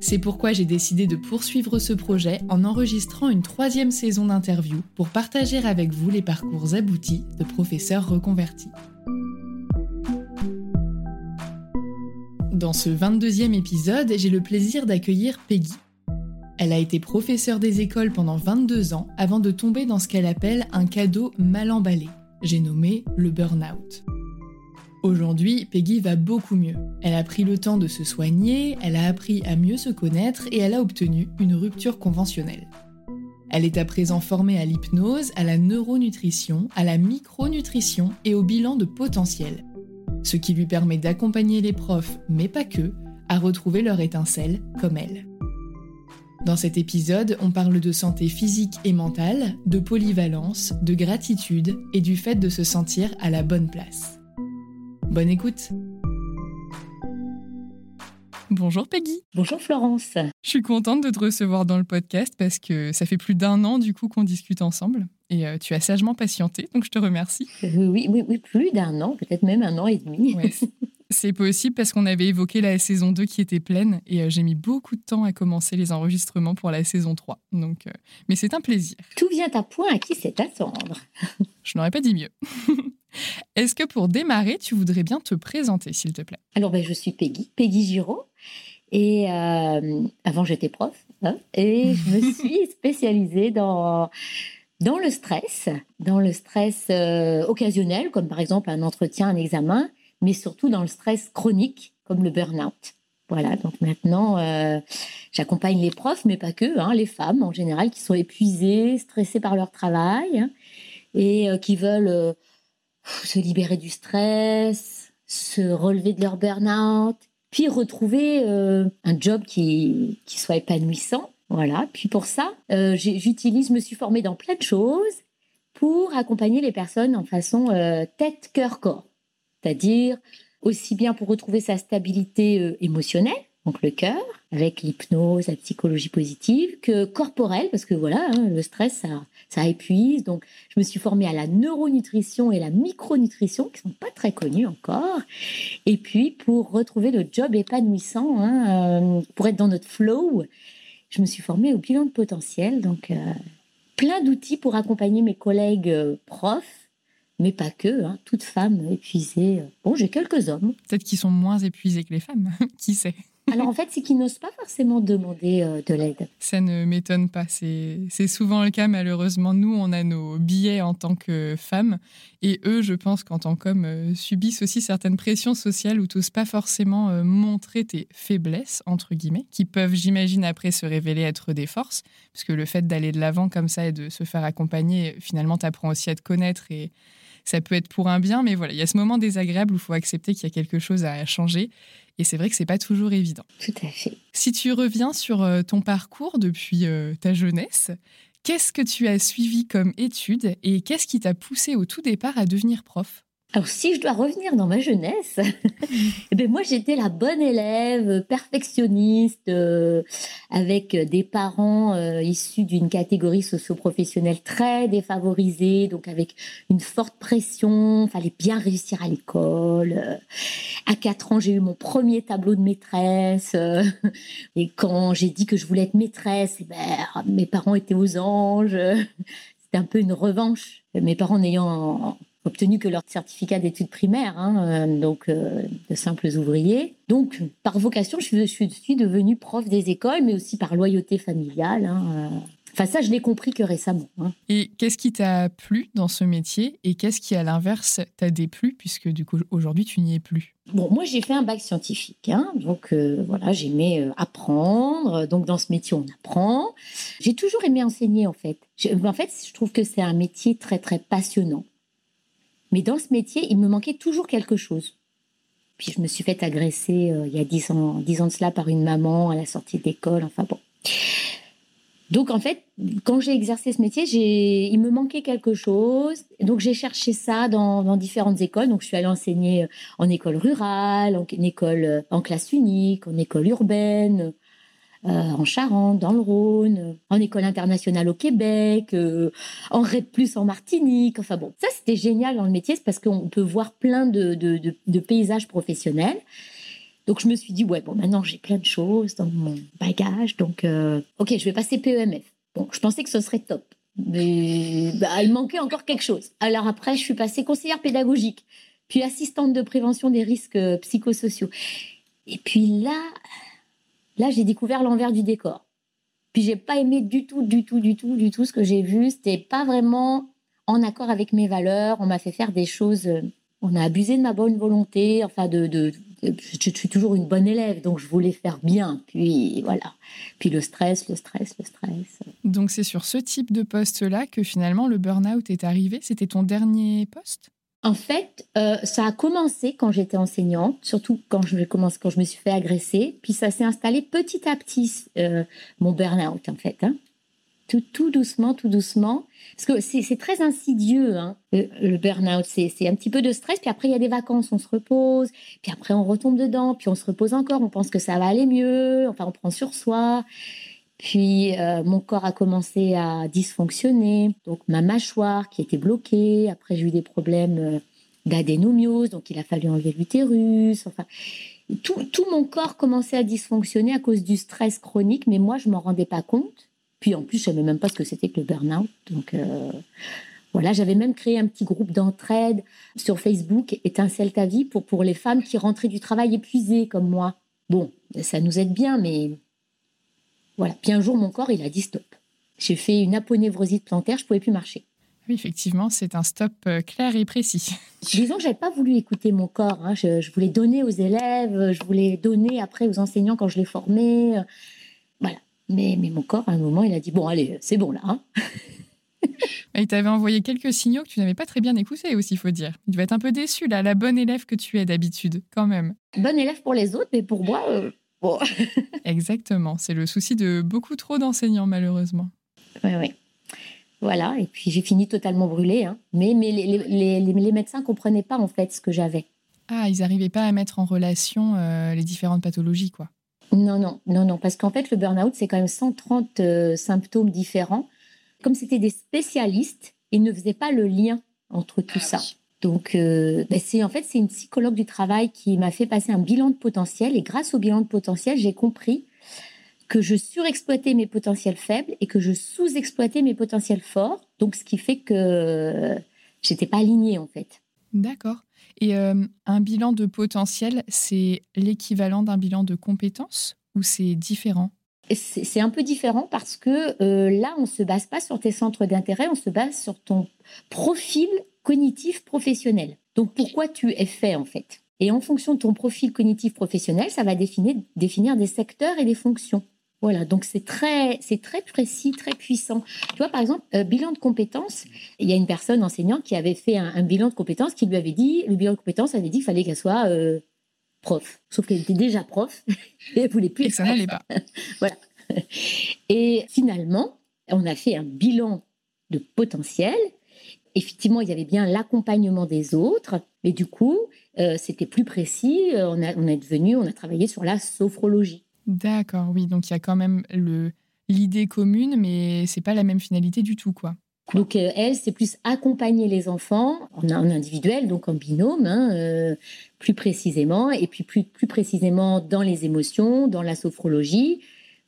C'est pourquoi j'ai décidé de poursuivre ce projet en enregistrant une troisième saison d'interviews pour partager avec vous les parcours aboutis de professeurs reconvertis. Dans ce 22e épisode, j'ai le plaisir d'accueillir Peggy. Elle a été professeure des écoles pendant 22 ans avant de tomber dans ce qu'elle appelle un cadeau mal emballé. J'ai nommé le burn-out. Aujourd'hui, Peggy va beaucoup mieux. Elle a pris le temps de se soigner, elle a appris à mieux se connaître et elle a obtenu une rupture conventionnelle. Elle est à présent formée à l'hypnose, à la neuronutrition, à la micronutrition et au bilan de potentiel, ce qui lui permet d'accompagner les profs, mais pas que, à retrouver leur étincelle comme elle. Dans cet épisode, on parle de santé physique et mentale, de polyvalence, de gratitude et du fait de se sentir à la bonne place. Bonne écoute Bonjour Peggy. Bonjour Florence. Je suis contente de te recevoir dans le podcast parce que ça fait plus d'un an du coup qu'on discute ensemble et euh, tu as sagement patienté, donc je te remercie. Euh, oui, oui, oui plus d'un an, peut-être même un an et demi. C'est possible parce qu'on avait évoqué la saison 2 qui était pleine et euh, j'ai mis beaucoup de temps à commencer les enregistrements pour la saison 3. Donc, mais c'est un plaisir. Tout vient à point à qui c'est attendre. je n'aurais pas dit mieux. Est-ce que pour démarrer, tu voudrais bien te présenter, s'il te plaît? Alors, ben, je suis Peggy, Peggy Giraud. Et euh, avant, j'étais prof. Hein, et je me suis spécialisée dans, dans le stress, dans le stress euh, occasionnel, comme par exemple un entretien, un examen, mais surtout dans le stress chronique, comme le burn-out. Voilà, donc maintenant, euh, j'accompagne les profs, mais pas que, hein, les femmes en général, qui sont épuisées, stressées par leur travail et qui veulent se libérer du stress, se relever de leur burn-out, puis retrouver euh, un job qui, qui soit épanouissant. Voilà. Puis pour ça, euh, j'utilise, me suis formée dans plein de choses pour accompagner les personnes en façon euh, tête, cœur, corps. C'est-à-dire aussi bien pour retrouver sa stabilité émotionnelle, donc le cœur, avec l'hypnose, la psychologie positive, que corporelle, parce que voilà, hein, le stress, ça, épuise. Donc, je me suis formée à la neuronutrition et la micronutrition, qui sont pas très connues encore. Et puis, pour retrouver le job épanouissant, hein, euh, pour être dans notre flow, je me suis formée au bilan de potentiel. Donc, euh, plein d'outils pour accompagner mes collègues euh, profs mais pas que, hein, toutes femmes épuisées. Bon, j'ai quelques hommes. Peut-être qu'ils sont moins épuisés que les femmes, qui sait? Alors en fait, c'est qu'ils n'osent pas forcément demander euh, de l'aide. Ça ne m'étonne pas. C'est souvent le cas, malheureusement. Nous, on a nos billets en tant que femmes. Et eux, je pense qu'en tant qu'hommes, euh, subissent aussi certaines pressions sociales où tu n'oses pas forcément euh, montrer tes faiblesses, entre guillemets, qui peuvent, j'imagine, après se révéler être des forces. Parce que le fait d'aller de l'avant comme ça et de se faire accompagner, finalement, t'apprends aussi à te connaître et ça peut être pour un bien, mais voilà, il y a ce moment désagréable où il faut accepter qu'il y a quelque chose à changer. Et c'est vrai que c'est pas toujours évident. Tout à fait. Si tu reviens sur euh, ton parcours depuis euh, ta jeunesse, qu'est-ce que tu as suivi comme étude et qu'est-ce qui t'a poussé au tout départ à devenir prof? Alors, si je dois revenir dans ma jeunesse, eh ben moi, j'étais la bonne élève, perfectionniste, euh, avec des parents euh, issus d'une catégorie socio-professionnelle très défavorisée, donc avec une forte pression. Fallait bien réussir à l'école. À 4 ans, j'ai eu mon premier tableau de maîtresse. et quand j'ai dit que je voulais être maîtresse, eh ben, mes parents étaient aux anges. C'était un peu une revanche. Mes parents n'ayant obtenu que leur certificat d'études primaires, hein, euh, donc euh, de simples ouvriers. Donc, par vocation, je suis, devenue prof des écoles, mais aussi par loyauté familiale. Hein, euh. Enfin, ça, je l'ai compris que récemment. Hein. Et qu'est-ce qui t'a plu dans ce métier et qu'est-ce qui, à l'inverse, t'a déplu puisque du coup, aujourd'hui, tu n'y es plus? Bon, moi, j'ai fait un bac scientifique. donc, voilà, j'aimais apprendre. Donc, dans ce métier, on apprend. J'ai toujours aimé enseigner, en fait. en fait, je trouve que c'est un métier très, très passionnant. Mais dans ce métier, il me manquait toujours quelque chose. Puis je me suis fait agresser euh, il y a dix ans, dix ans de cela par une maman à la sortie d'école. Enfin bon. Donc en fait, quand j'ai exercé ce métier, il me manquait quelque chose. Donc j'ai cherché ça dans, différentes écoles. Donc je suis allée enseigner en école rurale, en école euh, en classe unique, en école urbaine, en Charente, dans le Rhône, en école internationale au Québec, euh, en RED Plus en Martinique. Enfin bon, ça c'était génial dans le métier, c'est parce qu'on peut voir plein de, de, paysages professionnels. Donc je me suis dit, ouais, bon, maintenant j'ai plein de choses dans mon bagage, donc euh, ok, je vais passer PEMF. Bon, je pensais que ce serait top. Mais bah, il manquait encore quelque chose. Alors après, je suis passée conseillère pédagogique, puis assistante de prévention des risques psychosociaux. Et puis là, Là, j'ai découvert l'envers du décor. Puis j'ai pas aimé du tout, du tout, du tout, du tout ce que j'ai vu. C'était pas vraiment en accord avec mes valeurs. On m'a fait faire des choses. Euh, on a abusé de ma bonne volonté. Enfin, de, je suis toujours une bonne élève, donc je voulais faire bien. Puis voilà. Puis le stress, le stress, le stress. Donc c'est sur ce type de poste-là que finalement le burn-out est arrivé. C'était ton dernier poste? En fait, euh, ça a commencé quand j'étais enseignante, surtout quand je, commence, quand je me suis fait agresser, puis ça s'est installé petit à petit, euh, mon burn-out en fait. Hein. Tout, doucement, tout doucement. Parce que c'est très insidieux, hein, le, burn-out. C'est un petit peu de stress, puis après il y a des vacances, on se repose, puis après on retombe dedans, puis on se repose encore, on pense que ça va aller mieux, enfin on prend sur soi. Puis euh, mon corps a commencé à dysfonctionner, donc ma mâchoire qui était bloquée. Après j'ai eu des problèmes euh, d'adénomiose, donc il a fallu enlever l'utérus. Enfin, tout, mon corps commençait à dysfonctionner à cause du stress chronique, mais moi je m'en rendais pas compte. Puis en plus je savais même pas ce que c'était que le burn-out, donc. Euh, voilà, j'avais même créé un petit groupe d'entraide sur Facebook, Étincelle ta vie, pour, pour les femmes qui rentraient du travail épuisées comme moi. Bon, ça nous aide bien, mais voilà. Puis un jour, mon corps, il a dit stop. J'ai fait une aponevrosite plantaire, je pouvais plus marcher. Oui, effectivement, c'est un stop euh, clair et précis. Disons que j'avais pas voulu écouter mon corps. Hein. Je, voulais donner aux élèves, je voulais donner après aux enseignants quand je les formais. Euh, voilà. Mais, mais mon corps, à un moment, il a dit bon, allez, c'est bon là. Hein. il t'avait envoyé quelques signaux que tu n'avais pas très bien écoutés aussi, il faut dire. Tu vas être un peu déçu là, la bonne élève que tu es d'habitude, quand même. Bonne élève pour les autres, mais pour moi, euh, Exactement, c'est le souci de beaucoup trop d'enseignants malheureusement. Oui, oui. Voilà, et puis j'ai fini totalement brûlée. Hein. Mais, mais les, les, les, médecins ne comprenaient pas en fait ce que j'avais. Ah, ils n'arrivaient pas à mettre en relation euh, les différentes pathologies, quoi. Non, non, non, non, parce qu'en fait, le burn-out, c'est quand même 130 euh, symptômes différents. Comme c'était des spécialistes, ils ne faisaient pas le lien entre tout ah ça. Donc, euh, ben, c'est en fait c'est une psychologue du travail qui m'a fait passer un bilan de potentiel et grâce au bilan de potentiel, j'ai compris que je surexploitais mes potentiels faibles et que je sous-exploitais mes potentiels forts. Donc, ce qui fait que j'étais pas alignée en fait. D'accord. Et euh, un bilan de potentiel, c'est l'équivalent d'un bilan de compétences ou c'est différent? C'est un peu différent parce que euh, là, on ne se base pas sur tes centres d'intérêt, on se base sur ton profil cognitif professionnel. Donc, pourquoi tu es fait en fait? Et en fonction de ton profil cognitif professionnel, ça va définir, définir des secteurs et des fonctions. Voilà, donc c'est très, c'est très précis, très puissant. Tu vois, par exemple, euh, bilan de compétences, il y a une personne enseignante qui avait fait un, bilan de compétences qui lui avait dit, le bilan de compétences avait dit qu'il fallait qu'elle soit euh, prof. Sauf qu'elle était déjà prof et elle voulait plus. Et ça n'allait pas. voilà. Et finalement, on a fait un bilan de potentiel. Effectivement, il y avait bien l'accompagnement des autres, mais du coup, euh, c'était plus précis. On, a, on est devenu, on a travaillé sur la sophrologie. D'accord, oui. Donc il y a quand même le l'idée commune, mais c'est pas la même finalité du tout, quoi. Donc euh, elle, c'est plus accompagner les enfants en, en individuel, donc en binôme, hein, euh, plus précisément, et puis plus, plus précisément dans les émotions, dans la sophrologie.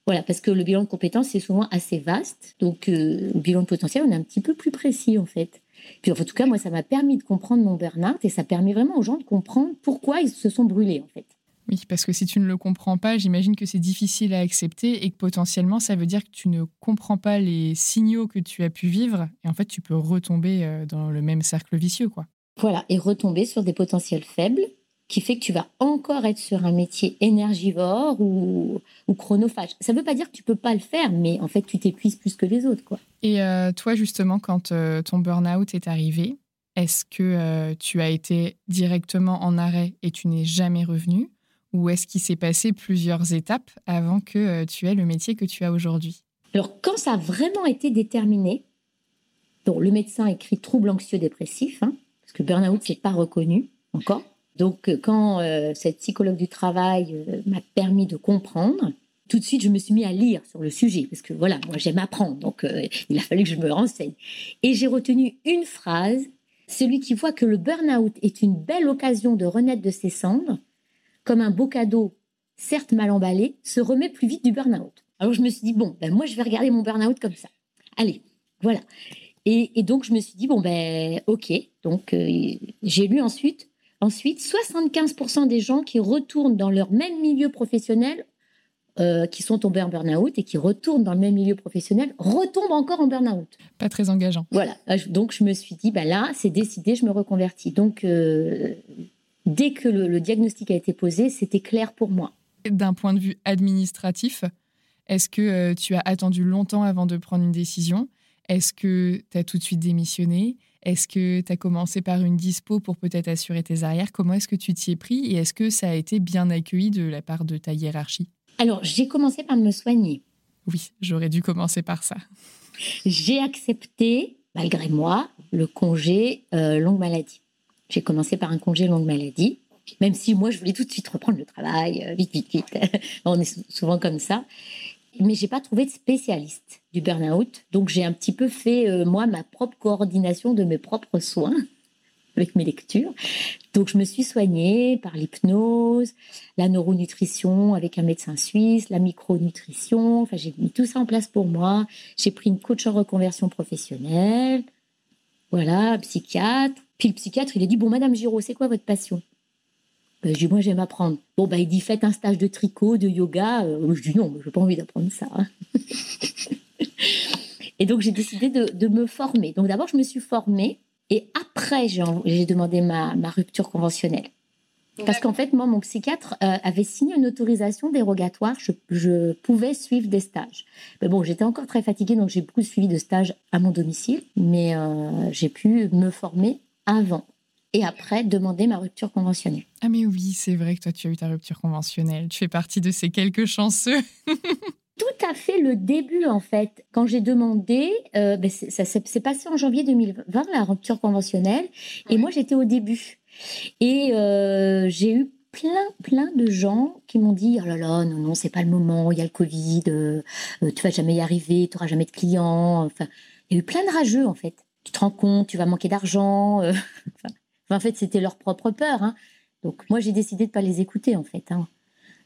Voilà, parce que le bilan de compétences, c'est souvent assez vaste. Donc euh, le bilan de potentiel, on est un petit peu plus précis, en fait. Puis en tout cas, moi, ça m'a permis de comprendre mon burn-out et ça permet vraiment aux gens de comprendre pourquoi ils se sont brûlés, en fait. Oui, parce que si tu ne le comprends pas, j'imagine que c'est difficile à accepter et que potentiellement, ça veut dire que tu ne comprends pas les signaux que tu as pu vivre et en fait, tu peux retomber euh, dans le même cercle vicieux, quoi. Voilà, et retomber sur des potentiels faibles qui fait que tu vas encore être sur un métier énergivore ou, chronophage. Ça ne veut pas dire que tu peux pas le faire, mais en fait, tu t'épuises plus que les autres, quoi. Et euh, toi, justement, quand euh, ton burn-out est arrivé, est-ce que tu as été directement en arrêt et tu n'es jamais revenu? Ou est-ce qu'il s'est passé plusieurs étapes avant que euh, tu aies le métier que tu as aujourd'hui? Alors, quand ça a vraiment été déterminé, bon, le médecin écrit trouble anxieux dépressif, hein, parce que burn-out, n'est pas reconnu encore. Donc, euh, quand euh, cette psychologue du travail m'a permis de comprendre, tout de suite, je me suis mis à lire sur le sujet, parce que voilà, moi, j'aime apprendre, donc il a fallu que je me renseigne. Et j'ai retenu une phrase celui qui voit que le burn-out est une belle occasion de renaître de ses cendres comme un beau cadeau, certes mal emballé, se remet plus vite du burn-out. Alors je me suis dit, bon, ben moi je vais regarder mon burn-out comme ça. Allez, voilà. Et, donc je me suis dit, bon, ben ok. Donc euh, j'ai lu ensuite, ensuite 75% des gens qui retournent dans leur même milieu professionnel, euh, qui sont tombés en burn-out et qui retournent dans le même milieu professionnel, retombent encore en burn-out. Pas très engageant. Voilà. Donc je me suis dit, ben là, c'est décidé, je me reconvertis. Donc euh, dès que le, diagnostic a été posé, c'était clair pour moi. D'un point de vue administratif, est-ce que euh, tu as attendu longtemps avant de prendre une décision? Est-ce que tu as tout de suite démissionné? Est-ce que tu as commencé par une dispo pour peut-être assurer tes arrières? Comment est-ce que tu t'y es pris et est-ce que ça a été bien accueilli de la part de ta hiérarchie? Alors, j'ai commencé par me soigner. Oui, j'aurais dû commencer par ça. J'ai accepté, malgré moi, le congé euh, longue maladie. J'ai commencé par un congé longue maladie, même si moi, je voulais tout de suite reprendre le travail, euh, vite, vite, vite. On est souvent comme ça. Mais j'ai pas trouvé de spécialiste du burn-out. Donc, j'ai un petit peu fait, euh, moi, ma propre coordination de mes propres soins avec mes lectures. Donc, je me suis soignée par l'hypnose, la neuronutrition avec un médecin suisse, la micronutrition. Enfin, j'ai mis tout ça en place pour moi. J'ai pris une coach en reconversion professionnelle. Voilà, psychiatre. Puis le psychiatre, il a dit Bon, Madame Giraud, c'est quoi votre passion? Ben, Je dis Moi, j'aime apprendre. Bon, ben, il dit Faites un stage de tricot, de yoga. Euh, je dis Non, je n'ai pas envie d'apprendre ça. Hein. et donc, j'ai décidé de, me former. Donc, d'abord, je me suis formée. Et après, j'ai demandé ma, rupture conventionnelle. Parce qu'en fait, moi, mon psychiatre euh, avait signé une autorisation dérogatoire. Je, pouvais suivre des stages. Mais bon, j'étais encore très fatiguée, donc j'ai beaucoup suivi de stages à mon domicile. Mais euh, j'ai pu me former avant et après demander ma rupture conventionnelle. Ah mais oui, c'est vrai que toi tu as eu ta rupture conventionnelle. Tu fais partie de ces quelques chanceux. Tout à fait le début en fait. Quand j'ai demandé, euh, ben, ça s'est passé en janvier 2020 la rupture conventionnelle et moi j'étais au début et euh, j'ai eu plein, plein de gens qui m'ont dit Oh là là, non, non, c'est pas le moment, il y a le Covid, euh, euh, tu vas jamais y arriver, tu n'auras jamais de clients. Enfin, il y a eu plein de rageux, en fait. Tu te rends compte, tu vas manquer d'argent. Euh, enfin, en fait, c'était leur propre peur. Hein. Donc, moi, j'ai décidé de ne pas les écouter, en fait. Hein.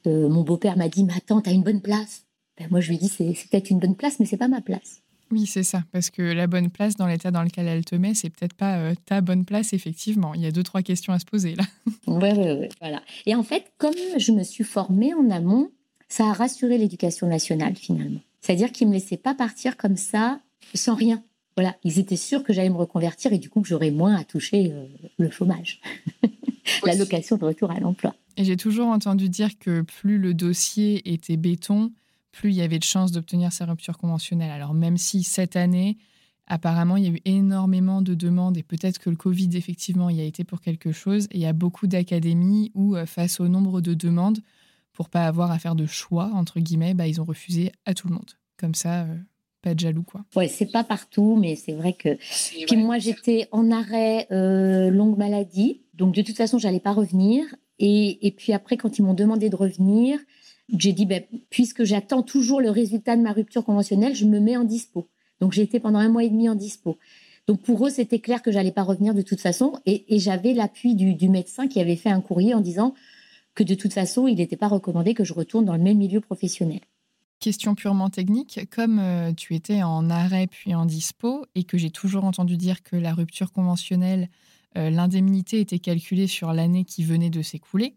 mon beau-père m'a dit Mais attends, tu as une bonne place. Ben, moi, je lui ai dit C'est peut-être une bonne place, mais c'est pas ma place. Oui, c'est ça, parce que la bonne place dans l'état dans lequel elle te met, c'est peut-être pas euh, ta bonne place, effectivement. Il y a deux, trois questions à se poser là. Oui, oui, oui, voilà. Et en fait, comme je me suis formée en amont, ça a rassuré l'éducation nationale finalement. C'est-à-dire qu'ils ne me laissaient pas partir comme ça, sans rien. Voilà, ils étaient sûrs que j'allais me reconvertir et du coup que j'aurais moins à toucher euh, le chômage, l'allocation de retour à l'emploi. Et j'ai toujours entendu dire que plus le dossier était béton, plus il y avait de chances d'obtenir sa rupture conventionnelle. Alors même si cette année, apparemment, il y a eu énormément de demandes et peut-être que le Covid, effectivement, y a été pour quelque chose. il y a beaucoup d'académies où, euh, face au nombre de demandes, pour pas avoir à faire de choix, entre guillemets, bah, ils ont refusé à tout le monde. Comme ça, euh, pas de jaloux, quoi. Ouais, c'est pas partout, mais c'est vrai que. Puis moi, j'étais en arrêt euh, longue maladie, donc de toute façon, j'allais pas revenir. Et, et puis après, quand ils m'ont demandé de revenir, j'ai dit, ben, puisque j'attends toujours le résultat de ma rupture conventionnelle, je me mets en dispo. Donc j'ai été pendant un mois et demi en dispo. Donc pour eux, c'était clair que j'allais pas revenir de toute façon. Et, j'avais l'appui du, médecin qui avait fait un courrier en disant que de toute façon, il n'était pas recommandé que je retourne dans le même milieu professionnel. Question purement technique, comme euh, tu étais en arrêt puis en dispo et que j'ai toujours entendu dire que la rupture conventionnelle, euh, l'indemnité était calculée sur l'année qui venait de s'écouler,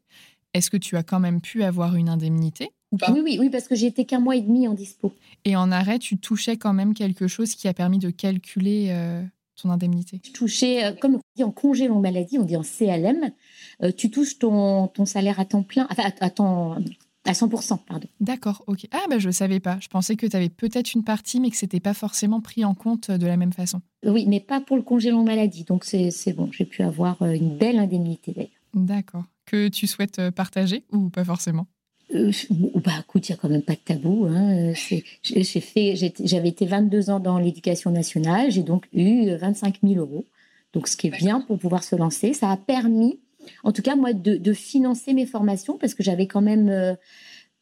est-ce que tu as quand même pu avoir une indemnité ou pas? oui, oui, oui, parce que j'étais qu'un mois et demi en dispo. Et en arrêt, tu touchais quand même quelque chose qui a permis de calculer euh, ton indemnité? Je touchais, comme on dit en congé longue maladie, on dit en CLM, tu touches ton, ton salaire à temps plein, enfin à, à 100%, pardon. D'accord, ok. Ah, ben je ne savais pas. Je pensais que tu avais peut-être une partie, mais que ce n'était pas forcément pris en compte de la même façon. Oui, mais pas pour le congé longue maladie. Donc, c'est bon, j'ai pu avoir une belle indemnité d'ailleurs. D'accord que tu souhaites euh, partager ou pas forcément? Euh, bah, écoute, il n'y a quand même pas de tabou. Hein. J'ai fait, j'avais été 22 ans dans l'éducation nationale, j'ai donc eu 25 000 euros. Donc, ce qui est bien pour pouvoir se lancer, ça a permis, en tout cas moi, de, financer mes formations parce que j'avais quand même euh,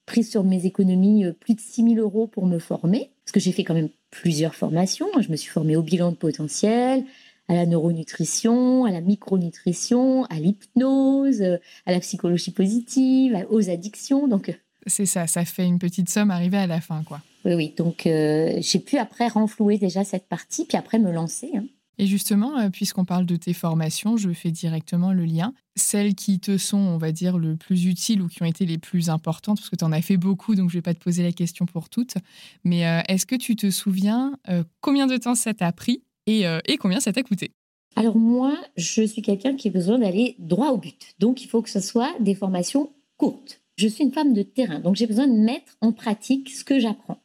pris sur mes économies plus de 6 000 euros pour me former. Parce que j'ai fait quand même plusieurs formations. Je me suis formée au bilan de potentiel, à la neuronutrition, à la micronutrition, à l'hypnose, à la psychologie positive, aux addictions. Donc, euh, c'est ça, ça fait une petite somme arrivée à la fin, quoi. Oui, oui. Donc, euh, j'ai pu après renflouer déjà cette partie, puis après me lancer. Hein. Et justement, euh, puisqu'on parle de tes formations, je fais directement le lien. Celles qui te sont, on va dire, le plus utiles ou qui ont été les plus importantes, parce que tu en as fait beaucoup, donc je ne vais pas te poser la question pour toutes. Mais est-ce que tu te souviens combien de temps ça t'a pris euh, et, combien ça t'a coûté? Alors moi, je suis quelqu'un qui a besoin d'aller droit au but. Donc il faut que ce soit des formations courtes. Je suis une femme de terrain, donc j'ai besoin de mettre en pratique ce que j'apprends.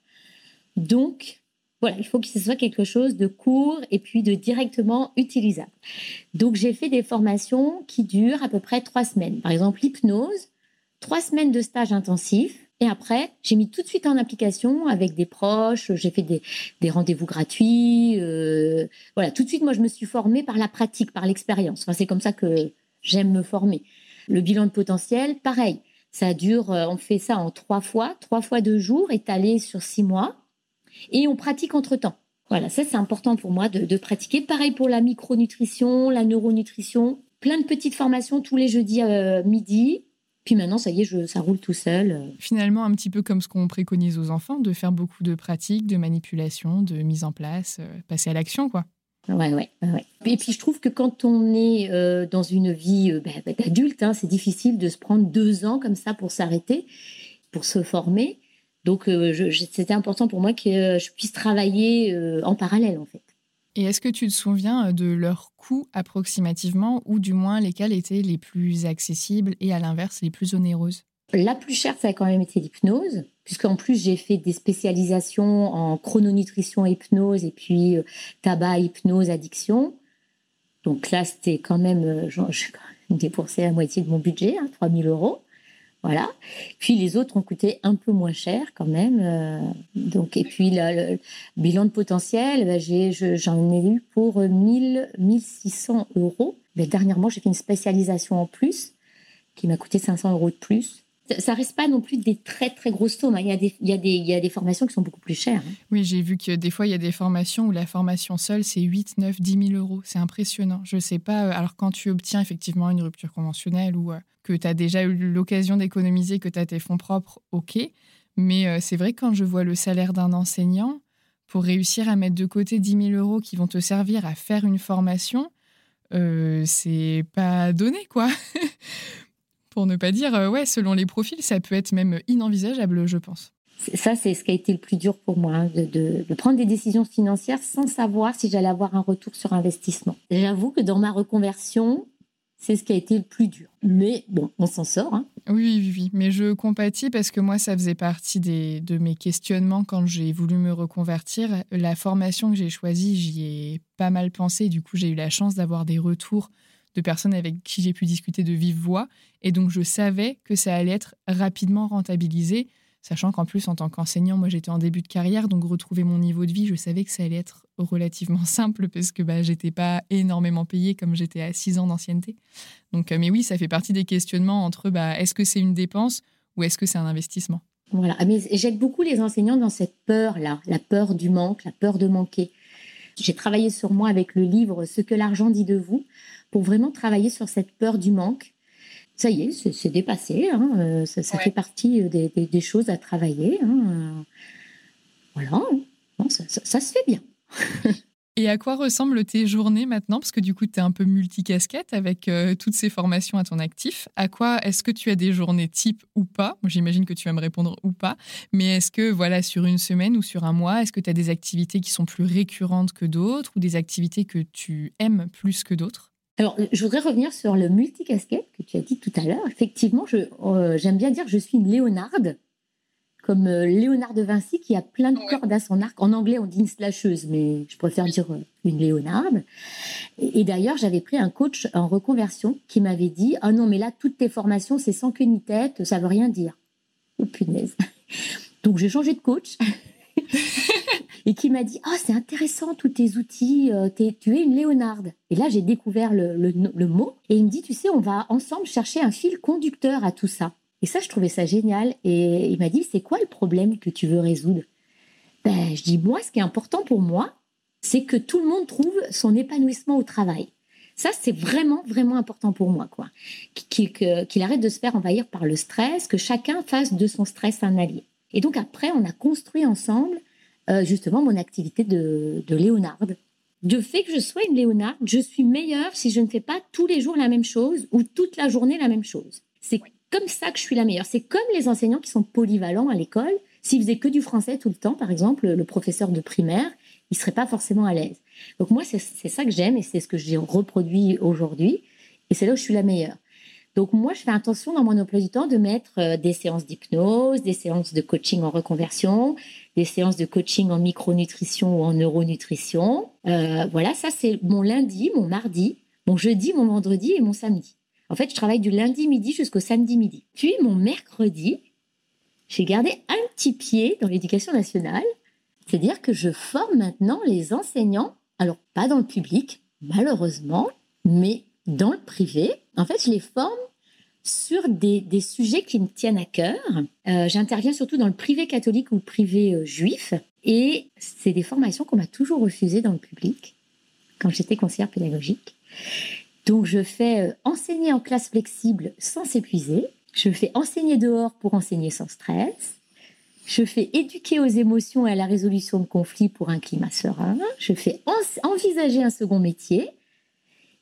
Donc voilà, il faut que ce soit quelque chose de court et puis de directement utilisable. Donc j'ai fait des formations qui durent à peu près trois semaines. Par exemple, l'hypnose, trois semaines de stage intensif, et après, j'ai mis tout de suite en application avec des proches, j'ai fait des, rendez-vous gratuits. Euh, voilà, tout de suite, moi, je me suis formée par la pratique, par l'expérience. Enfin, c'est comme ça que j'aime me former. Le bilan de potentiel, pareil. Ça dure, euh, on fait ça en trois fois, trois fois deux jours, étalé sur six mois. Et on pratique entre-temps. Voilà, ça, c'est important pour moi de, pratiquer. Pareil pour la micronutrition, la neuronutrition. Plein de petites formations tous les jeudis euh, midi puis maintenant, ça y est, je, ça roule tout seul. Finalement, un petit peu comme ce qu'on préconise aux enfants, de faire beaucoup de pratiques, de manipulation, de mise en place, euh, passer à l'action, quoi. Ouais, ouais, ouais. Et puis je trouve que quand on est euh, dans une vie euh, bah, bah, d'adulte, hein, c'est difficile de se prendre deux ans comme ça pour s'arrêter, pour se former. Donc c'était important pour moi que je puisse travailler en parallèle, en fait. Et est-ce que tu te souviens euh, de leurs coûts approximativement, ou du moins lesquels étaient les plus accessibles et à l'inverse les plus onéreuses? La plus chère, ça a quand même été l'hypnose, puisqu'en plus j'ai fait des spécialisations en chrononutrition hypnose et puis euh, tabac, hypnose, addiction. Donc là, c'était quand même, euh, j'ai quand même dépensé la moitié de mon budget, hein, 3000 euros. Voilà. Puis les autres ont coûté un peu moins cher quand même. Euh, donc, et puis le bilan de potentiel, ben, j'en ai, eu pour 1000, 1600 euros. Mais dernièrement, j'ai fait une spécialisation en plus qui m'a coûté 500 euros de plus. Ça reste pas non plus des très très grosses sommes. Hein. Il y, a des, formations qui sont beaucoup plus chères. Hein. Oui, j'ai vu que des fois, il y a des formations où la formation seule, c'est 8, 9, 10 000 euros. C'est impressionnant. Je ne sais pas. Euh, alors, quand tu obtiens effectivement une rupture conventionnelle ou euh, que tu as déjà eu l'occasion d'économiser, que tu as tes fonds propres, ok. Mais euh, c'est vrai, quand je vois le salaire d'un enseignant, pour réussir à mettre de côté 10 000 euros qui vont te servir à faire une formation, euh, c'est pas donné, quoi. pour ne pas dire, euh, ouais, selon les profils, ça peut être même inenvisageable, je pense. Ça, c'est ce qui a été le plus dur pour moi, hein, de, de, prendre des décisions financières sans savoir si j'allais avoir un retour sur investissement. J'avoue que dans ma reconversion, c'est ce qui a été le plus dur. Mais bon, on s'en sort. Hein. Oui, oui, oui. Mais je compatis parce que moi, ça faisait partie des, de mes questionnements quand j'ai voulu me reconvertir. La formation que j'ai choisie, j'y ai pas mal pensé. Du coup, j'ai eu la chance d'avoir des retours de personnes avec qui j'ai pu discuter de vive voix. Et donc, je savais que ça allait être rapidement rentabilisé. Sachant qu'en plus, en tant qu'enseignant, moi j'étais en début de carrière, donc retrouver mon niveau de vie, je savais que ça allait être relativement simple parce que bah, j'étais pas énormément payée comme j'étais à 6 ans d'ancienneté. Donc, euh, mais oui, ça fait partie des questionnements entre bah, est-ce que c'est une dépense ou est-ce que c'est un investissement? Voilà, mais j'aide beaucoup les enseignants dans cette peur-là, la peur du manque, la peur de manquer. J'ai travaillé sur moi avec le livre Ce que l'argent dit de vous pour vraiment travailler sur cette peur du manque ça y est, c'est dépassé. Hein, euh, ça, fait partie euh, des, choses à travailler. Hein, euh. voilà, ça, se fait bien. Et à quoi ressemblent tes journées maintenant? Parce que du coup, tu es un peu multicasquette avec toutes ces formations à ton actif. À quoi est-ce que tu as des journées type ou pas? J'imagine que tu vas me répondre ou pas. Mais est-ce que, voilà, sur une semaine ou sur un mois, est-ce que tu as des activités qui sont plus récurrentes que d'autres ou des activités que tu aimes plus que d'autres? Alors, je voudrais revenir sur le multicasquette que tu as dit tout à l'heure. Effectivement, euh, j'aime bien dire que je suis une Léonarde, comme euh, Léonard de Vinci qui a plein de cordes à son arc. En anglais, on dit une slasheuse, mais je préfère dire euh, une Léonarde. Et, d'ailleurs, j'avais pris un coach en reconversion qui m'avait dit Ah non, mais là, toutes tes formations, c'est sans queue ni tête, ça veut rien dire. Oh punaise. Donc, j'ai changé de coach. et qui m'a dit Ah, c'est intéressant, tous tes outils, euh, tu es une Léonarde. Et là, j'ai découvert le, mot. Et il me dit Tu sais, on va ensemble chercher un fil conducteur à tout ça. Et ça, je trouvais ça génial. Et il m'a dit C'est quoi le problème que tu veux résoudre? Ben, Je dis Moi, ce qui est important pour moi, c'est que tout le monde trouve son épanouissement au travail. Ça, c'est vraiment, vraiment important pour moi, quoi. Qu'il arrête de se faire envahir par le stress, que chacun fasse de son stress un allié. Et donc après, on a construit ensemble euh, justement mon activité de, de Léonarde. De fait que je sois une Léonarde, je suis meilleure si je ne fais pas tous les jours la même chose ou toute la journée la même chose. C'est comme ça que je suis la meilleure. C'est comme les enseignants qui sont polyvalents à l'école. S'ils faisaient que du français tout le temps, par exemple, le professeur de primaire, il serait pas forcément à l'aise. Donc moi, c'est ça que j'aime et c'est ce que j'ai reproduit aujourd'hui. Et c'est là où je suis la meilleure. Donc moi, je fais attention dans mon emploi du temps de mettre euh, des séances d'hypnose, des séances de coaching en reconversion, des séances de coaching en micronutrition ou en neuronutrition. Euh, voilà, ça c'est mon lundi, mon mardi, mon jeudi, mon vendredi et mon samedi. En fait, je travaille du lundi midi jusqu'au samedi midi. Puis mon mercredi, j'ai gardé un petit pied dans l'éducation nationale, c'est-à-dire que je forme maintenant les enseignants, alors pas dans le public, malheureusement, mais dans le privé. En fait, je les forme sur des, sujets qui me tiennent à cœur. Euh, j'interviens surtout dans le privé catholique ou le privé euh, juif. Et c'est des formations qu'on m'a toujours refusées dans le public quand j'étais conseillère pédagogique. Donc, je fais euh, enseigner en classe flexible sans s'épuiser. Je fais enseigner dehors pour enseigner sans stress. Je fais éduquer aux émotions et à la résolution de conflits pour un climat serein. Je fais envisager un second métier.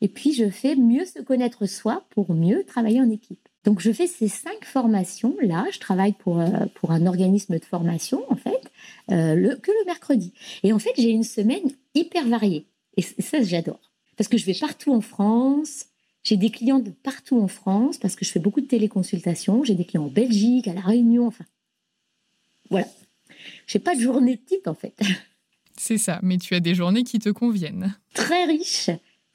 Et puis, je fais mieux se connaître soi pour mieux travailler en équipe. Donc, je fais ces cinq formations-là. Je travaille pour, euh, pour un organisme de formation, en fait, euh, le, que le mercredi. Et en fait, j'ai une semaine hyper variée. Et ça, j'adore. Parce que je vais partout en France. J'ai des clients de partout en France parce que je fais beaucoup de téléconsultations. J'ai des clients en Belgique, à La Réunion, enfin. Voilà. Je n'ai pas de journée type, en fait. C'est ça, mais tu as des journées qui te conviennent. Très riches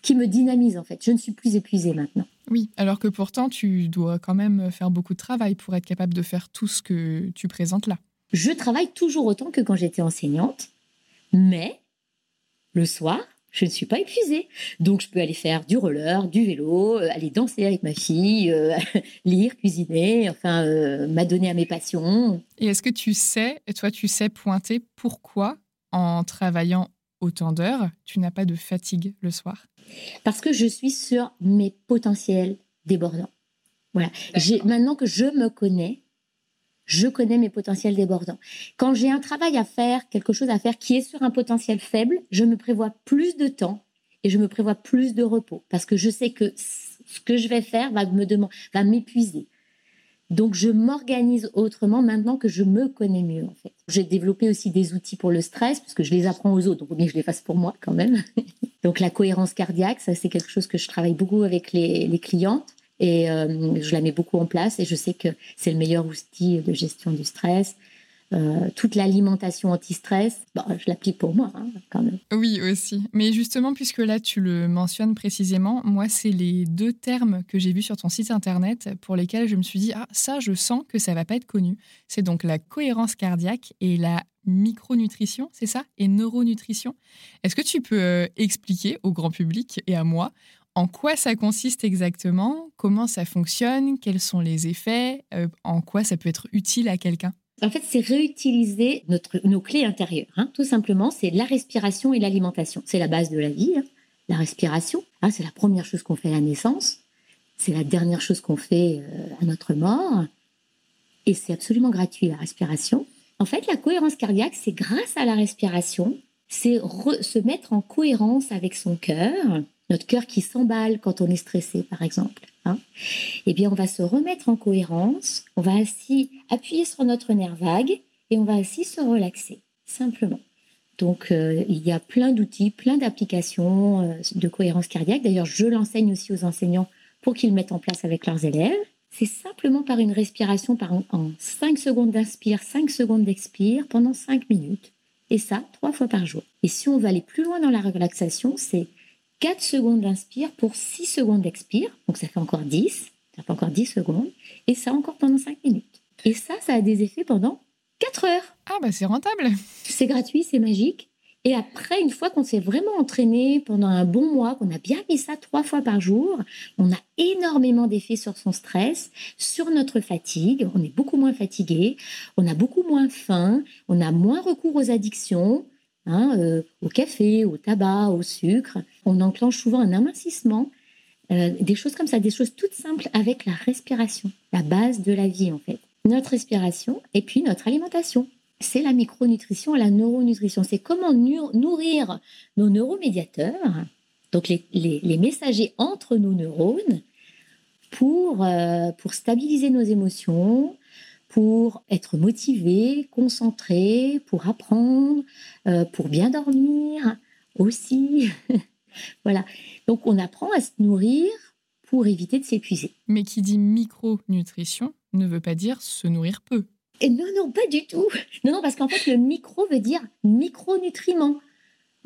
qui me dynamise en fait. Je ne suis plus épuisée maintenant. Oui, alors que pourtant tu dois quand même faire beaucoup de travail pour être capable de faire tout ce que tu présentes là. Je travaille toujours autant que quand j'étais enseignante, mais le soir, je ne suis pas épuisée. Donc, je peux aller faire du roller, du vélo, euh, aller danser avec ma fille, euh, lire, cuisiner, enfin, euh, m'adonner à mes passions. Et est-ce que tu sais, toi, tu sais pointer pourquoi, en travaillant autant d'heures, tu n'as pas de fatigue le soir? Parce que je suis sur mes potentiels débordants. Voilà. Maintenant que je me connais, je connais mes potentiels débordants. Quand j'ai un travail à faire, quelque chose à faire qui est sur un potentiel faible, je me prévois plus de temps et je me prévois plus de repos parce que je sais que ce que je vais faire va me va m'épuiser. Donc je m'organise autrement maintenant que je me connais mieux en fait. J'ai développé aussi des outils pour le stress parce que je les apprends aux autres, donc bien je les fasse pour moi quand même. donc la cohérence cardiaque, ça c'est quelque chose que je travaille beaucoup avec les, les clientes. Et euh, je la mets beaucoup en place et je sais que c'est le meilleur outil de gestion du stress. Euh, toute l'alimentation anti-stress, bah, je l'applique pour moi hein, quand même. Oui, aussi. Mais justement, puisque là tu le mentionnes précisément, moi, c'est les deux termes que j'ai vus sur ton site internet pour lesquels je me suis dit, ah, ça, je sens que ça va pas être connu. C'est donc la cohérence cardiaque et la micronutrition, c'est ça Et neuronutrition. Est-ce que tu peux euh, expliquer au grand public et à moi en quoi ça consiste exactement Comment ça fonctionne Quels sont les effets euh, En quoi ça peut être utile à quelqu'un? En fait, c'est réutiliser notre, nos clés intérieures. Hein. Tout simplement, c'est la respiration et l'alimentation. C'est la base de la vie. Hein. La respiration, hein, c'est la première chose qu'on fait à la naissance. C'est la dernière chose qu'on fait euh, à notre mort. Et c'est absolument gratuit, la respiration. En fait, la cohérence cardiaque, c'est grâce à la respiration, c'est se mettre en cohérence avec son cœur, notre cœur qui s'emballe quand on est stressé, par exemple. Hein, eh bien, on va se remettre en cohérence, on va ainsi appuyer sur notre nerf vague et on va ainsi se relaxer, simplement. Donc, euh, il y a plein d'outils, plein d'applications euh, de cohérence cardiaque. D'ailleurs, je l'enseigne aussi aux enseignants pour qu'ils mettent en place avec leurs élèves. C'est simplement par une respiration par en 5 secondes d'inspire, 5 secondes d'expire pendant 5 minutes. Et ça, trois fois par jour. Et si on va aller plus loin dans la relaxation, c'est 4 secondes d'inspire pour 6 secondes d'expire. Donc ça fait encore 10. Ça fait encore 10 secondes. Et ça encore pendant 5 minutes. Et ça, ça a des effets pendant 4 heures. Ah bah c'est rentable. C'est gratuit, c'est magique. Et après, une fois qu'on s'est vraiment entraîné pendant un bon mois, qu'on a bien mis ça trois fois par jour, on a énormément d'effets sur son stress, sur notre fatigue. On est beaucoup moins fatigué, on a beaucoup moins faim, on a moins recours aux addictions, Hein, euh, au café, au tabac, au sucre. On enclenche souvent un amincissement, euh, des choses comme ça, des choses toutes simples avec la respiration, la base de la vie en fait. Notre respiration et puis notre alimentation. C'est la micronutrition la neuronutrition. C'est comment nourrir nos neuromédiateurs, donc les, messagers entre nos neurones, pour, euh, pour stabiliser nos émotions, pour être motivé, concentré, pour apprendre, euh, pour bien dormir aussi. voilà. Donc on apprend à se nourrir pour éviter de s'épuiser. Mais qui dit micronutrition ne veut pas dire se nourrir peu. Et non, non, pas du tout. Non, non, parce qu'en fait, le micro veut dire micronutriments.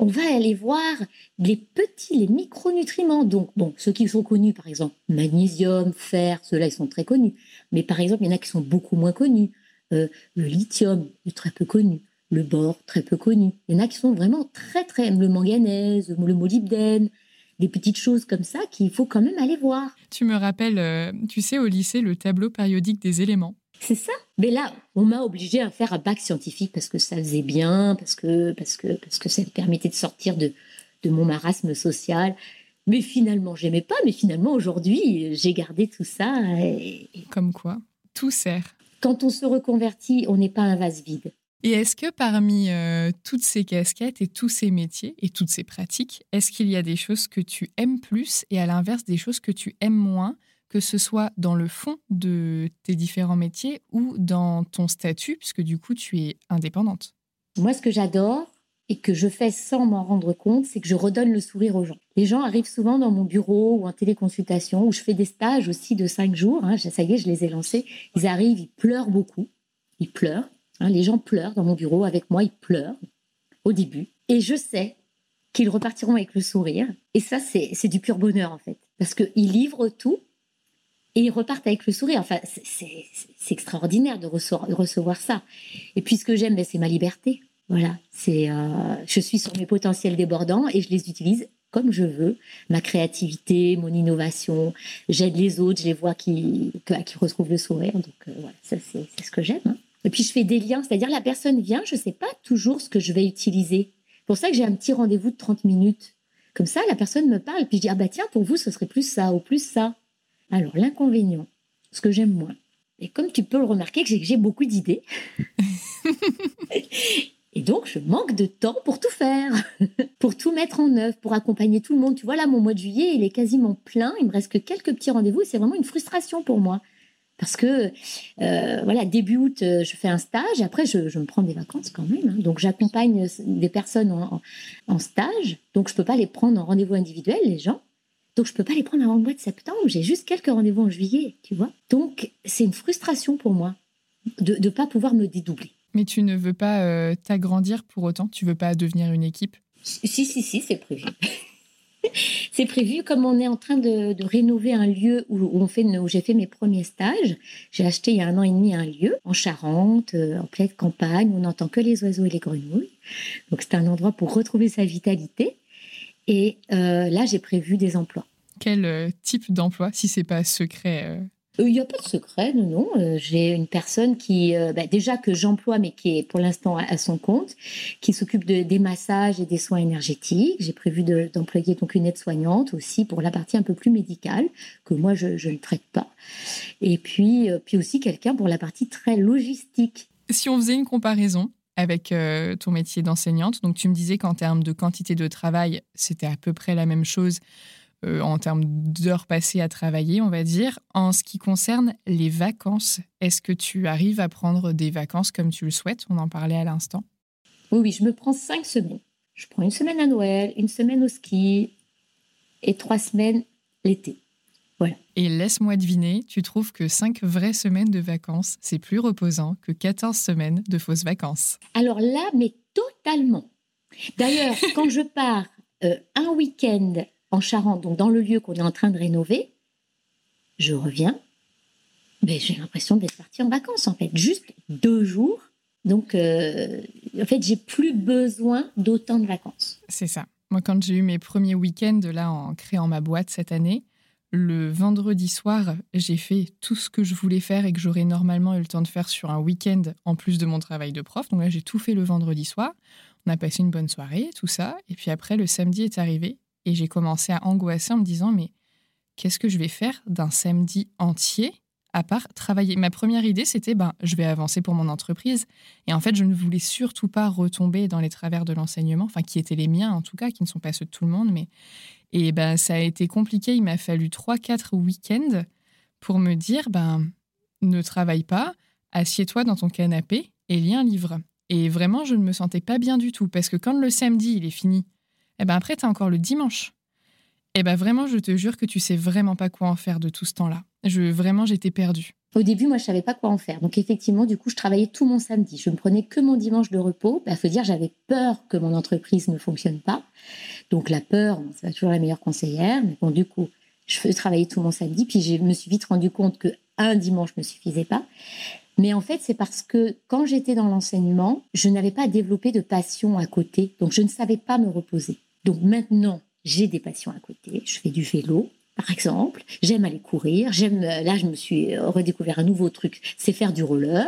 On va aller voir les petits, les micronutriments. Donc, bon, ceux qui sont connus, par exemple, magnésium, fer, ceux-là, ils sont très connus. Mais par exemple, il y en a qui sont beaucoup moins connus. Euh, le lithium est très peu connu. Le bore, très peu connu. Il y en a qui sont vraiment très, très. Le manganèse, le molybdène, des petites choses comme ça qu'il faut quand même aller voir. Tu me rappelles, euh, tu sais, au lycée, le tableau périodique des éléments. C'est ça. Mais là, on m'a obligé à faire un bac scientifique parce que ça faisait bien, parce que, parce que, parce que ça me permettait de sortir de, de mon marasme social. Mais finalement, j'aimais pas. Mais finalement, aujourd'hui, j'ai gardé tout ça. Comme quoi, tout sert. Quand on se reconvertit, on n'est pas un vase vide. Et est-ce que parmi euh, toutes ces casquettes et tous ces métiers et toutes ces pratiques, est-ce qu'il y a des choses que tu aimes plus et à l'inverse des choses que tu aimes moins, que ce soit dans le fond de tes différents métiers ou dans ton statut, puisque du coup tu es indépendante? Moi, ce que j'adore, et que je fais sans m'en rendre compte, c'est que je redonne le sourire aux gens. Les gens arrivent souvent dans mon bureau ou en téléconsultation, où je fais des stages aussi de cinq jours. Hein, ça y est, je les ai lancés. Ils arrivent, ils pleurent beaucoup. Ils pleurent. Hein, les gens pleurent dans mon bureau avec moi, ils pleurent au début. Et je sais qu'ils repartiront avec le sourire. Et ça, c'est du pur bonheur en fait. Parce qu'ils livrent tout et ils repartent avec le sourire. Enfin, c'est extraordinaire de recevoir, ça. Et puis ce que j'aime, ben, c'est ma liberté Voilà, c'est, euh, je suis sur mes potentiels débordants et je les utilise comme je veux. Ma créativité, mon innovation, j'aide les autres, je les vois qui, qui retrouvent le sourire. Donc euh, voilà, ça c'est, ce que j'aime. Hein. Et puis je fais des liens, c'est-à-dire la personne vient, je ne sais pas toujours ce que je vais utiliser. C'est pour ça que j'ai un petit rendez-vous de 30 minutes. Comme ça, la personne me parle, puis je dis ah bah tiens pour vous ce serait plus ça ou plus ça. Alors l'inconvénient, ce que j'aime moins. Et comme tu peux le remarquer, que j'ai beaucoup d'idées. Et donc, je manque de temps pour tout faire, pour tout mettre en œuvre, pour accompagner tout le monde. Tu vois, là, mon mois de juillet, il est quasiment plein. Il me reste que quelques petits rendez-vous. C'est vraiment une frustration pour moi. Parce que, euh, voilà, début août, euh, je fais un stage. Après, je, me prends des vacances quand même. Hein. Donc, j'accompagne des personnes en, stage. Donc, je ne peux pas les prendre en rendez-vous individuel, les gens. Donc, je ne peux pas les prendre avant le mois de septembre. J'ai juste quelques rendez-vous en juillet, tu vois. Donc, c'est une frustration pour moi de ne pas pouvoir me dédoubler. Mais tu ne veux pas euh, t'agrandir pour autant? Tu veux pas devenir une équipe? Si, si, si, c'est prévu. c'est prévu, comme on est en train de, rénover un lieu où, on fait, où j'ai fait mes premiers stages. J'ai acheté il y a un an et demi un lieu en Charente, euh, en pleine campagne, on n'entend que les oiseaux et les grenouilles. Donc c'est un endroit pour retrouver sa vitalité. Et euh, là, j'ai prévu des emplois. Quel type d'emploi, si c'est pas secret euh, il n'y a pas de secret, non, non. Euh, j'ai une personne qui, euh, bah, déjà que j'emploie, mais qui est pour l'instant à, son compte, qui s'occupe de, des massages et des soins énergétiques. J'ai prévu d'employer donc une aide-soignante aussi pour la partie un peu plus médicale, que moi je, ne traite pas. Et puis, puis aussi quelqu'un pour la partie très logistique. Si on faisait une comparaison avec ton métier d'enseignante, donc tu me disais qu'en termes de quantité de travail, c'était à peu près la même chose euh, en termes d'heures passées à travailler, on va dire. En ce qui concerne les vacances, est-ce que tu arrives à prendre des vacances comme tu le souhaites? On en parlait à l'instant. Oui, oui, je me prends cinq semaines. Je prends une semaine à Noël, une semaine au ski et trois semaines l'été. Voilà. Et laisse-moi deviner, tu trouves que cinq vraies semaines de vacances, c'est plus reposant que 14 semaines de fausses vacances? Alors là, mais totalement. D'ailleurs, quand je pars euh, un week-end en Charente, donc dans le lieu qu'on est en train de rénover, je reviens, mais j'ai l'impression d'être partie en vacances en fait, juste deux jours. Donc euh, en fait, j'ai plus besoin d'autant de vacances. C'est ça. Moi, quand j'ai eu mes premiers week-ends là en créant ma boîte cette année, le vendredi soir, j'ai fait tout ce que je voulais faire et que j'aurais normalement eu le temps de faire sur un week-end en plus de mon travail de prof. Donc là, j'ai tout fait le vendredi soir. On a passé une bonne soirée, tout ça. Et puis après, le samedi est arrivé et j'ai commencé à angoisser en me disant, mais qu'est-ce que je vais faire d'un samedi entier à part travailler? Ma première idée, c'était, ben, je vais avancer pour mon entreprise. Et en fait, je ne voulais surtout pas retomber dans les travers de l'enseignement, enfin, qui étaient les miens en tout cas, qui ne sont pas ceux de tout le monde. Mais... Et ben, ça a été compliqué. Il m'a fallu 3-4 week-ends pour me dire, ben, ne travaille pas, assieds-toi dans ton canapé et lis un livre. Et vraiment, je ne me sentais pas bien du tout, parce que quand le samedi, il est fini, et eh ben après, tu as encore le dimanche. Et eh ben vraiment, je te jure que tu sais vraiment pas quoi en faire de tout ce temps-là. Je, vraiment, j'étais perdue. Au début, moi, je savais pas quoi en faire. Donc, effectivement, du coup, je travaillais tout mon samedi. Je ne prenais que mon dimanche de repos. Il bah, faut dire, j'avais peur que mon entreprise ne fonctionne pas. Donc, la peur, c'est pas toujours la meilleure conseillère. Mais bon, du coup, je travaillais tout mon samedi. Puis, je me suis vite rendu compte que un dimanche ne suffisait pas. Mais en fait, c'est parce que quand j'étais dans l'enseignement, je n'avais pas développé de passion à côté. Donc, je ne savais pas me reposer. Donc maintenant, j'ai des passions à côté. Je fais du vélo, par exemple. J'aime aller courir. J'aime. Euh, là, je me suis euh, redécouvert un nouveau truc, c'est faire du roller.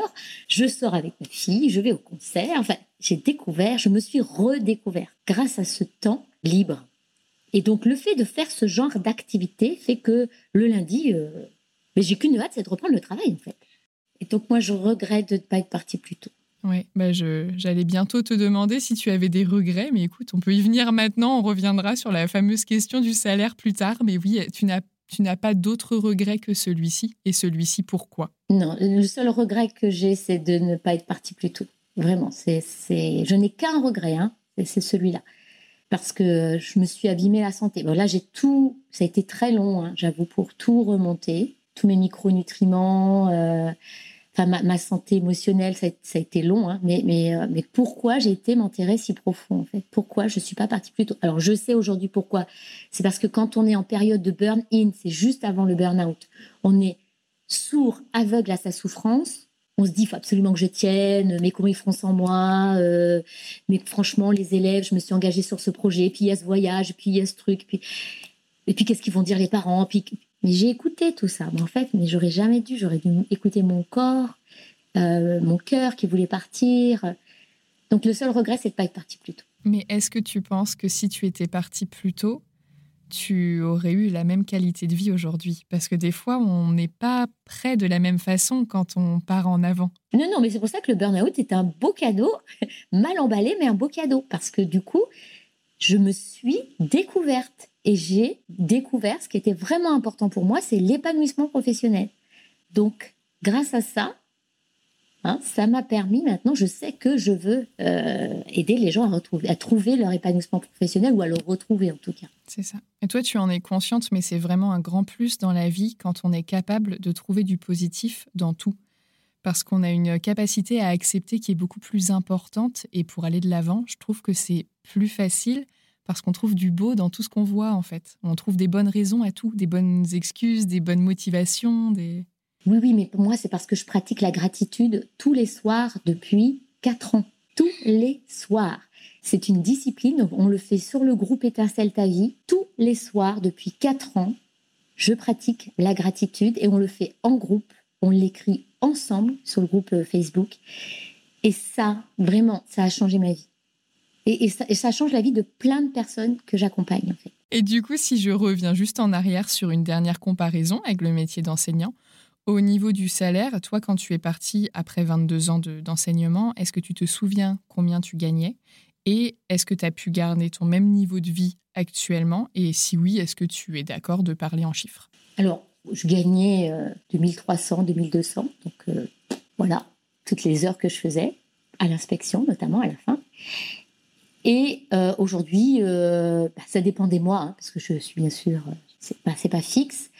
Je sors avec ma fille, je vais au concert. Enfin, j'ai découvert, je me suis redécouvert grâce à ce temps libre. Et donc, le fait de faire ce genre d'activité fait que le lundi, euh, mais j'ai qu'une hâte, c'est de reprendre le travail, en fait. Et donc, moi, je regrette de ne pas être partie plus tôt. Oui, bah j'allais bientôt te demander si tu avais des regrets, mais écoute, on peut y venir maintenant, on reviendra sur la fameuse question du salaire plus tard, mais oui, tu n'as pas d'autres regrets que celui-ci, et celui-ci pourquoi? Non, le seul regret que j'ai, c'est de ne pas être partie plus tôt. Vraiment, c'est, je n'ai qu'un regret, hein, c'est celui-là. Parce que je me suis abîmé la santé. Bon, là, j'ai tout, ça a été très long, hein, j'avoue, pour tout remonter, tous mes micronutriments. Euh enfin ma, santé émotionnelle, ça a, été long, hein, mais, mais, euh, mais pourquoi j'ai été m'enterrer si profond en fait? Pourquoi je suis pas partie plus tôt? Alors je sais aujourd'hui pourquoi. C'est parce que quand on est en période de burn-in, c'est juste avant le burn-out, on est sourd, aveugle à sa souffrance, on se dit, faut absolument que je tienne, mais comment ils feront sans moi euh, Mais franchement, les élèves, je me suis engagée sur ce projet, puis il y a ce voyage, puis il y a ce truc, puis et puis qu'est-ce qu'ils vont dire les parents? Puis mais j'ai écouté tout ça. Mais en fait, mais j'aurais jamais dû. J'aurais dû écouter mon corps, euh, mon cœur qui voulait partir. Donc le seul regret, c'est de pas être parti plus tôt. Mais est-ce que tu penses que si tu étais parti plus tôt, tu aurais eu la même qualité de vie aujourd'hui? Parce que des fois, on n'est pas près de la même façon quand on part en avant. Non, non, mais c'est pour ça que le burn-out est un beau cadeau, mal emballé, mais un beau cadeau. Parce que du coup, je me suis découverte et j'ai découvert ce qui était vraiment important pour moi, c'est l'épanouissement professionnel. Donc, grâce à ça, hein, ça m'a permis maintenant, je sais que je veux euh, aider les gens à, retrouver, à trouver leur épanouissement professionnel ou à le retrouver en tout cas. C'est ça. Et toi, tu en es consciente, mais c'est vraiment un grand plus dans la vie quand on est capable de trouver du positif dans tout. Parce qu'on a une capacité à accepter qui est beaucoup plus importante. Et pour aller de l'avant, je trouve que c'est plus facile parce qu'on trouve du beau dans tout ce qu'on voit en fait. On trouve des bonnes raisons à tout, des bonnes excuses, des bonnes motivations, des... Oui, oui, mais pour moi, c'est parce que je pratique la gratitude tous les soirs depuis quatre ans. Tous les soirs. C'est une discipline, on le fait sur le groupe Étincelle ta vie. Tous les soirs depuis quatre ans, je pratique la gratitude et on le fait en groupe. On l'écrit ensemble sur le groupe Facebook. Et ça, vraiment, ça a changé ma vie. Et, ça, change la vie de plein de personnes que j'accompagne, en fait. Et du coup, si je reviens juste en arrière sur une dernière comparaison avec le métier d'enseignant, au niveau du salaire, toi, quand tu es parti après 22 ans d'enseignement, est-ce que tu te souviens combien tu gagnais? Et est-ce que tu as pu garder ton même niveau de vie actuellement? Et si oui, est-ce que tu es d'accord de parler en chiffres? Alors, je gagnais 2300, euh, 2200. Donc, euh, voilà, toutes les heures que je faisais, à l'inspection notamment, à la fin. Et euh, aujourd'hui, euh, bah, ça dépend des mois, hein, parce que je suis bien sûr, euh, c'est pas, pas fixe.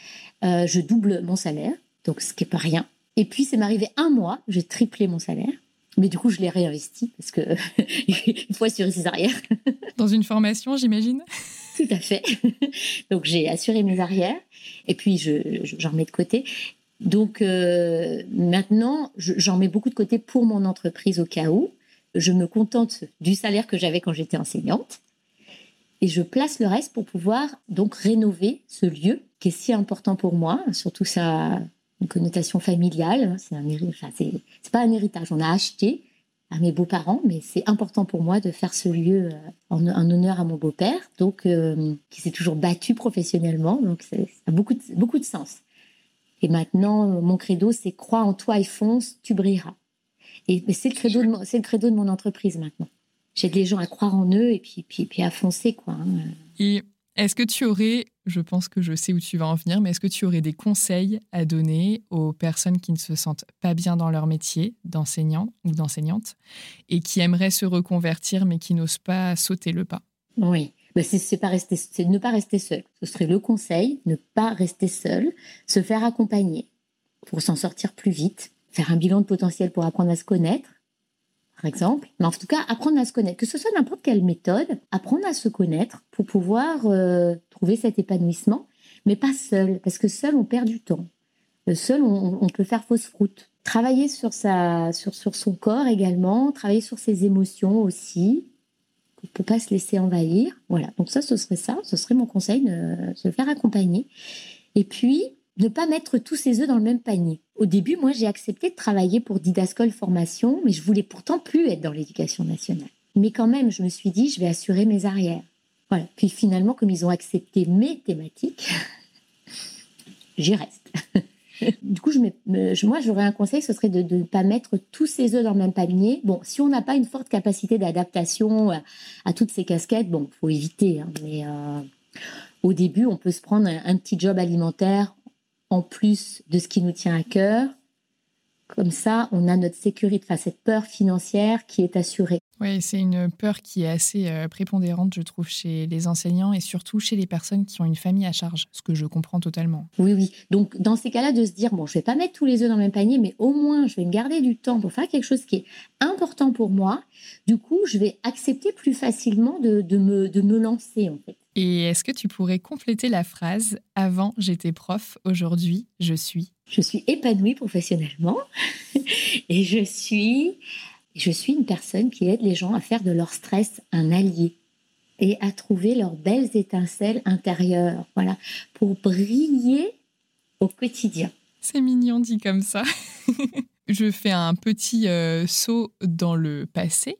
je double mon salaire, donc ce qui est pas rien. Et puis, c'est m'arrivé un mois, j'ai triplé mon salaire. Mais du coup, je l'ai réinvesti parce que faut assurer ses arrières. Dans une formation, j'imagine. Tout à fait. Donc, j'ai assuré mes arrières et puis j'en je, mets de côté. Donc, maintenant, j'en mets beaucoup de côté pour mon entreprise au cas où je me contente du salaire que j'avais quand j'étais enseignante et je place le reste pour pouvoir donc rénover ce lieu qui est si important pour moi, surtout ça une connotation familiale. C'est un pas un héritage, on a acheté à mes beaux-parents, mais c'est important pour moi de faire ce lieu euh, en, honneur à mon beau-père, donc euh, qui s'est toujours battu professionnellement, donc ça a beaucoup de, beaucoup de sens. Et maintenant, mon credo, c'est crois en toi et fonce, tu brilleras. Et c'est le credo de c'est le credo de mon entreprise maintenant. J'aide les gens à croire en eux et puis puis, puis à foncer quoi. Hein. Et est-ce que tu aurais, je pense que je sais où tu vas en venir, mais est-ce que tu aurais des conseils à donner aux personnes qui ne se sentent pas bien dans leur métier d'enseignant ou d'enseignante et qui aimeraient se reconvertir mais qui n'osent pas sauter le pas? Oui. Ben c'est pas rester, c'est ne pas rester seul. Ce serait le conseil, ne pas rester seul, se faire accompagner pour s'en sortir plus vite, faire un bilan de potentiel pour apprendre à se connaître, par exemple. Mais en tout cas, apprendre à se connaître, que ce soit n'importe quelle méthode, apprendre à se connaître pour pouvoir euh, trouver cet épanouissement, mais pas seul, parce que seul, on perd du temps. Euh, seul, on, peut faire fausse route. Travailler sur, sa, sur, son corps également, travailler sur ses émotions aussi, pour pas se laisser envahir. Voilà, donc ça, ce serait ça, ce serait mon conseil, de se faire accompagner. Et puis, ne pas mettre tous ses œufs dans le même panier. Au début, moi, j'ai accepté de travailler pour Didascol Formation, mais je voulais pourtant plus être dans l'éducation nationale. Mais quand même, je me suis dit, je vais assurer mes arrières. Voilà. Puis finalement, comme ils ont accepté mes thématiques, j'y reste. du coup, je moi, j'aurais un conseil, ce serait de ne pas mettre tous ses œufs dans le même panier. Bon, si on n'a pas une forte capacité d'adaptation à, toutes ces casquettes, bon, faut éviter. Hein. mais euh, au début, on peut se prendre un petit job alimentaire en plus de ce qui nous tient à cœur. Comme ça, on a notre sécurité, enfin cette peur financière qui est assurée. Oui, c'est une peur qui est assez euh, prépondérante, je trouve, chez les enseignants et surtout chez les personnes qui ont une famille à charge, ce que je comprends totalement. Oui, oui. Donc, dans ces cas-là, de se dire, bon, je vais pas mettre tous les œufs dans le même panier, mais au moins, je vais me garder du temps pour faire quelque chose qui est important pour moi. Du coup, je vais accepter plus facilement de, me, de me lancer, en fait. Et est-ce que tu pourrais compléter la phrase Avant, j'étais prof, aujourd'hui, je suis Je suis épanouie professionnellement et je suis, je suis une personne qui aide les gens à faire de leur stress un allié et à trouver leurs belles étincelles intérieures, voilà, pour briller au quotidien. C'est mignon dit comme ça. je fais un petit euh, saut dans le passé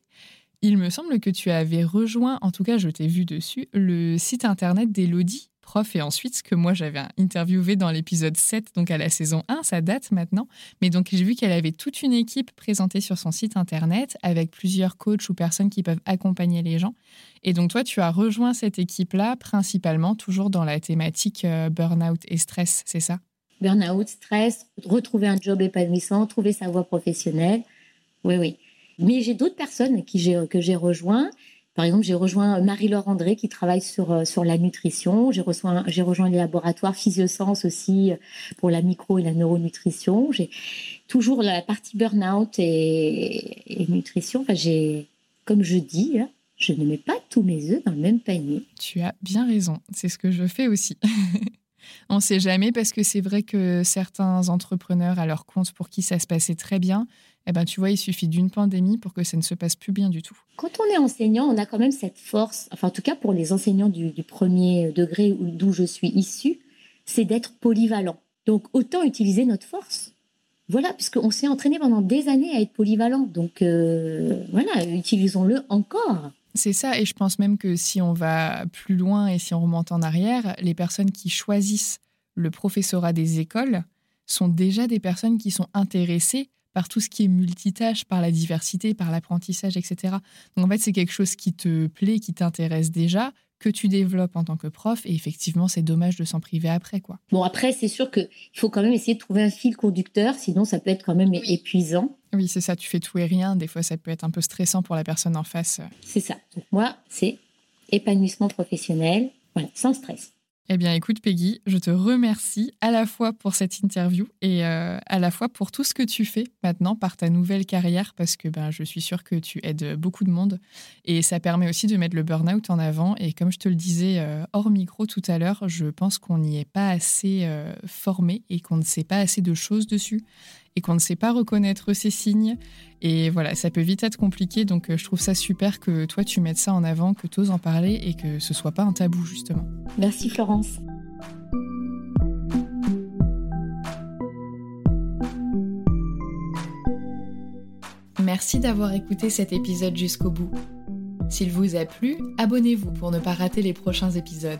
il me semble que tu avais rejoint, en tout cas je t'ai vu dessus, le site internet d'Elodie, prof, et ensuite ce que moi j'avais interviewé dans l'épisode 7, donc à la saison 1, ça date maintenant. Mais donc j'ai vu qu'elle avait toute une équipe présentée sur son site internet avec plusieurs coachs ou personnes qui peuvent accompagner les gens. Et donc toi, tu as rejoint cette équipe-là principalement toujours dans la thématique euh, burn-out et stress, c'est ça? Burn-out, stress, retrouver un job épanouissant, trouver sa voie professionnelle. Oui, oui. Mais j'ai d'autres personnes qui que j'ai rejoint. Par exemple, j'ai rejoint Marie-Laure André qui travaille sur, euh, sur la nutrition. J'ai rejoint, j'ai rejoint les laboratoires Physiosens aussi euh, pour la micro et la neuronutrition. J'ai toujours la partie burn-out et, nutrition. Enfin, j'ai, comme je dis, hein, je ne mets pas tous mes œufs dans le même panier. Tu as bien raison. C'est ce que je fais aussi. On ne sait jamais parce que c'est vrai que certains entrepreneurs à leur compte pour qui ça se passait très bien, eh ben, tu vois, il suffit d'une pandémie pour que ça ne se passe plus bien du tout. Quand on est enseignant, on a quand même cette force, enfin en tout cas pour les enseignants du, premier degré d'où je suis issue, c'est d'être polyvalent. Donc autant utiliser notre force. Voilà, puisqu'on s'est entraîné pendant des années à être polyvalent. Donc euh, voilà, utilisons-le encore. C'est ça, et je pense même que si on va plus loin et si on remonte en arrière, les personnes qui choisissent le professorat des écoles sont déjà des personnes qui sont intéressées par tout ce qui est multitâche, par la diversité, par l'apprentissage, etc. Donc en fait, c'est quelque chose qui te plaît, qui t'intéresse déjà, que tu développes en tant que prof. Et effectivement, c'est dommage de s'en priver après. quoi. Bon, après, c'est sûr qu'il faut quand même essayer de trouver un fil conducteur, sinon ça peut être quand même épuisant. Oui, c'est ça, tu fais tout et rien. Des fois, ça peut être un peu stressant pour la personne en face. C'est ça. Donc moi, c'est épanouissement professionnel, voilà, sans stress. Eh bien, écoute, Peggy, je te remercie à la fois pour cette interview et euh, à la fois pour tout ce que tu fais maintenant par ta nouvelle carrière, parce que ben, je suis sûre que tu aides beaucoup de monde et ça permet aussi de mettre le burn-out en avant. Et comme je te le disais euh, hors micro tout à l'heure, je pense qu'on n'y est pas assez euh, formé et qu'on ne sait pas assez de choses dessus et qu'on ne sait pas reconnaître ces signes. Et voilà, ça peut vite être compliqué. Donc euh, je trouve ça super que toi tu mettes ça en avant, que tu oses en parler et que ce soit pas un tabou justement. Merci Florence. Merci d'avoir écouté cet épisode jusqu'au bout. S'il vous a plu, abonnez-vous pour ne pas rater les prochains épisodes.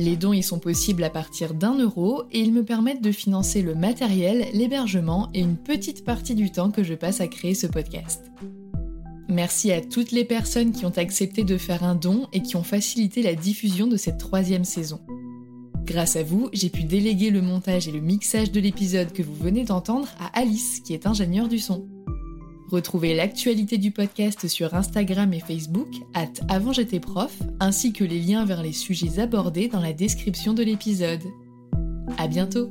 Les dons y sont possibles à partir d'un euro et ils me permettent de financer le matériel, l'hébergement et une petite partie du temps que je passe à créer ce podcast. Merci à toutes les personnes qui ont accepté de faire un don et qui ont facilité la diffusion de cette troisième saison. Grâce à vous, j'ai pu déléguer le montage et le mixage de l'épisode que vous venez d'entendre à Alice, qui est ingénieure du son. Retrouvez l'actualité du podcast sur Instagram et Facebook, at avant j'étais prof, ainsi que les liens vers les sujets abordés dans la description de l'épisode. À bientôt!